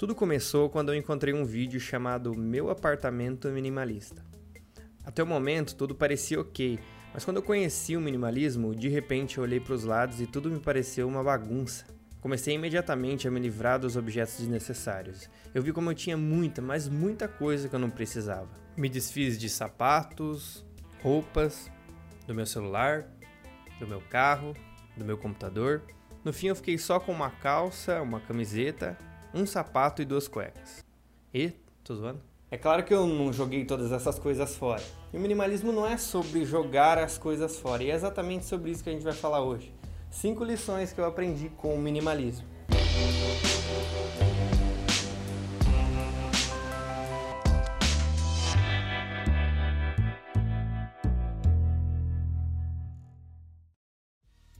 Tudo começou quando eu encontrei um vídeo chamado Meu Apartamento Minimalista. Até o momento tudo parecia ok, mas quando eu conheci o minimalismo, de repente eu olhei para os lados e tudo me pareceu uma bagunça. Comecei imediatamente a me livrar dos objetos desnecessários. Eu vi como eu tinha muita, mas muita coisa que eu não precisava. Me desfiz de sapatos, roupas, do meu celular, do meu carro, do meu computador. No fim eu fiquei só com uma calça, uma camiseta um sapato e duas cuecas. E, tô zoando? É claro que eu não joguei todas essas coisas fora. E o minimalismo não é sobre jogar as coisas fora, e é exatamente sobre isso que a gente vai falar hoje. Cinco lições que eu aprendi com o minimalismo.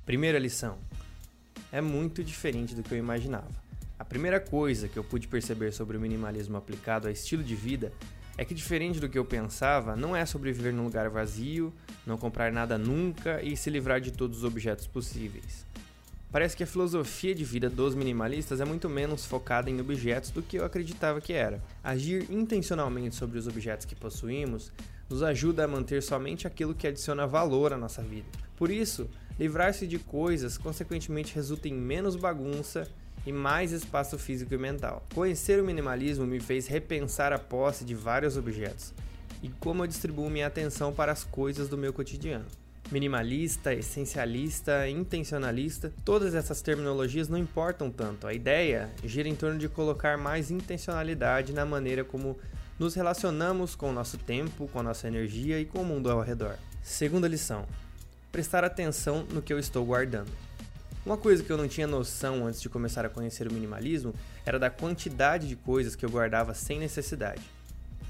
Primeira lição: é muito diferente do que eu imaginava. A primeira coisa que eu pude perceber sobre o minimalismo aplicado a estilo de vida é que, diferente do que eu pensava, não é sobre viver num lugar vazio, não comprar nada nunca e se livrar de todos os objetos possíveis. Parece que a filosofia de vida dos minimalistas é muito menos focada em objetos do que eu acreditava que era. Agir intencionalmente sobre os objetos que possuímos nos ajuda a manter somente aquilo que adiciona valor à nossa vida. Por isso, livrar-se de coisas consequentemente resulta em menos bagunça e mais espaço físico e mental. Conhecer o minimalismo me fez repensar a posse de vários objetos e como eu distribuo minha atenção para as coisas do meu cotidiano. Minimalista, essencialista, intencionalista, todas essas terminologias não importam tanto. A ideia gira em torno de colocar mais intencionalidade na maneira como nos relacionamos com o nosso tempo, com a nossa energia e com o mundo ao redor. Segunda lição: prestar atenção no que eu estou guardando. Uma coisa que eu não tinha noção antes de começar a conhecer o minimalismo era da quantidade de coisas que eu guardava sem necessidade.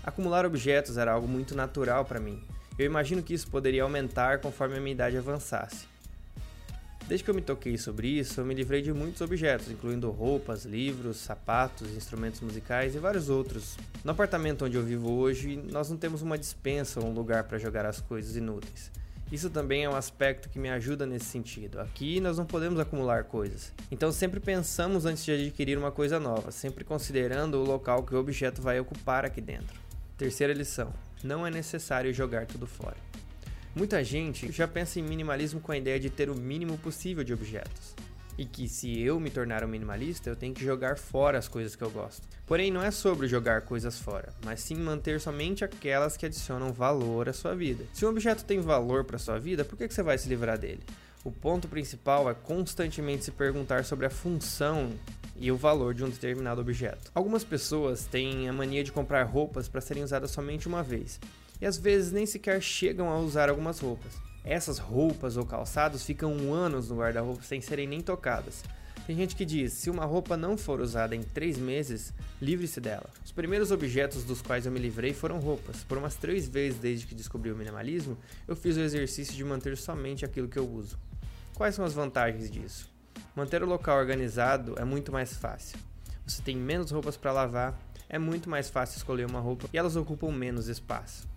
Acumular objetos era algo muito natural para mim. Eu imagino que isso poderia aumentar conforme a minha idade avançasse. Desde que eu me toquei sobre isso, eu me livrei de muitos objetos, incluindo roupas, livros, sapatos, instrumentos musicais e vários outros. No apartamento onde eu vivo hoje, nós não temos uma dispensa ou um lugar para jogar as coisas inúteis. Isso também é um aspecto que me ajuda nesse sentido. Aqui nós não podemos acumular coisas. Então sempre pensamos antes de adquirir uma coisa nova, sempre considerando o local que o objeto vai ocupar aqui dentro. Terceira lição: não é necessário jogar tudo fora. Muita gente já pensa em minimalismo com a ideia de ter o mínimo possível de objetos e que se eu me tornar um minimalista, eu tenho que jogar fora as coisas que eu gosto. Porém, não é sobre jogar coisas fora, mas sim manter somente aquelas que adicionam valor à sua vida. Se um objeto tem valor para sua vida, por que você vai se livrar dele? O ponto principal é constantemente se perguntar sobre a função e o valor de um determinado objeto. Algumas pessoas têm a mania de comprar roupas para serem usadas somente uma vez, e às vezes nem sequer chegam a usar algumas roupas. Essas roupas ou calçados ficam anos no guarda-roupa sem serem nem tocadas. Tem gente que diz: se uma roupa não for usada em três meses, livre-se dela. Os primeiros objetos dos quais eu me livrei foram roupas. Por umas três vezes desde que descobri o minimalismo, eu fiz o exercício de manter somente aquilo que eu uso. Quais são as vantagens disso? Manter o local organizado é muito mais fácil. Você tem menos roupas para lavar, é muito mais fácil escolher uma roupa e elas ocupam menos espaço.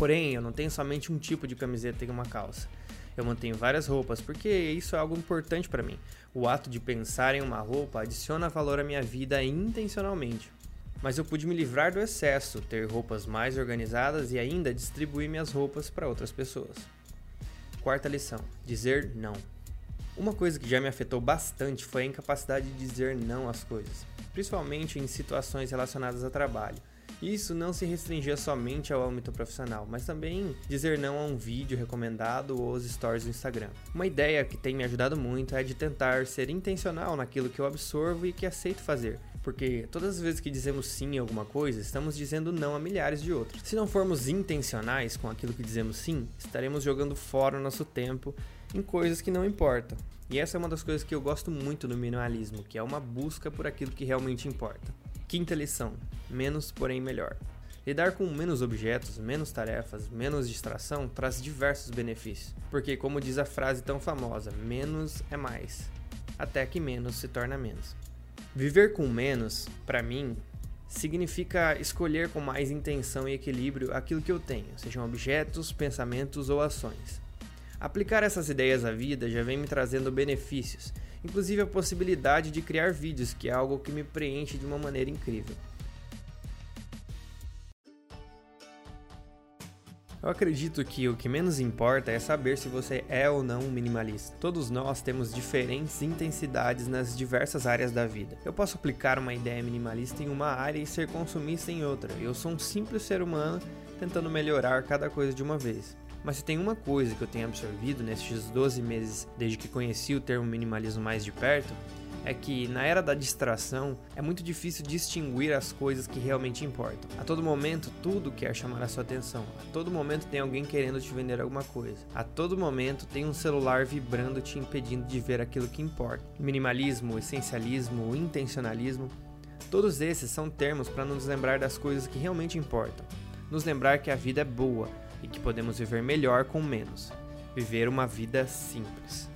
Porém, eu não tenho somente um tipo de camiseta e uma calça. Eu mantenho várias roupas porque isso é algo importante para mim. O ato de pensar em uma roupa adiciona valor à minha vida intencionalmente. Mas eu pude me livrar do excesso, ter roupas mais organizadas e ainda distribuir minhas roupas para outras pessoas. Quarta lição: dizer não. Uma coisa que já me afetou bastante foi a incapacidade de dizer não às coisas, principalmente em situações relacionadas a trabalho. Isso não se restringia somente ao âmbito profissional, mas também dizer não a um vídeo recomendado ou aos stories do Instagram. Uma ideia que tem me ajudado muito é de tentar ser intencional naquilo que eu absorvo e que aceito fazer, porque todas as vezes que dizemos sim a alguma coisa, estamos dizendo não a milhares de outras. Se não formos intencionais com aquilo que dizemos sim, estaremos jogando fora o nosso tempo em coisas que não importam. E essa é uma das coisas que eu gosto muito no minimalismo, que é uma busca por aquilo que realmente importa. Quinta lição: menos, porém melhor. Lidar com menos objetos, menos tarefas, menos distração traz diversos benefícios, porque, como diz a frase tão famosa, menos é mais, até que menos se torna menos. Viver com menos, para mim, significa escolher com mais intenção e equilíbrio aquilo que eu tenho, sejam objetos, pensamentos ou ações. Aplicar essas ideias à vida já vem me trazendo benefícios inclusive a possibilidade de criar vídeos, que é algo que me preenche de uma maneira incrível. Eu acredito que o que menos importa é saber se você é ou não um minimalista. Todos nós temos diferentes intensidades nas diversas áreas da vida. Eu posso aplicar uma ideia minimalista em uma área e ser consumista em outra. Eu sou um simples ser humano tentando melhorar cada coisa de uma vez. Mas se tem uma coisa que eu tenho absorvido nestes 12 meses desde que conheci o termo minimalismo mais de perto, é que na era da distração é muito difícil distinguir as coisas que realmente importam. A todo momento tudo quer chamar a sua atenção. A todo momento tem alguém querendo te vender alguma coisa. A todo momento tem um celular vibrando te impedindo de ver aquilo que importa. Minimalismo, essencialismo, intencionalismo, todos esses são termos para nos lembrar das coisas que realmente importam. Nos lembrar que a vida é boa e que podemos viver melhor com menos. Viver uma vida simples.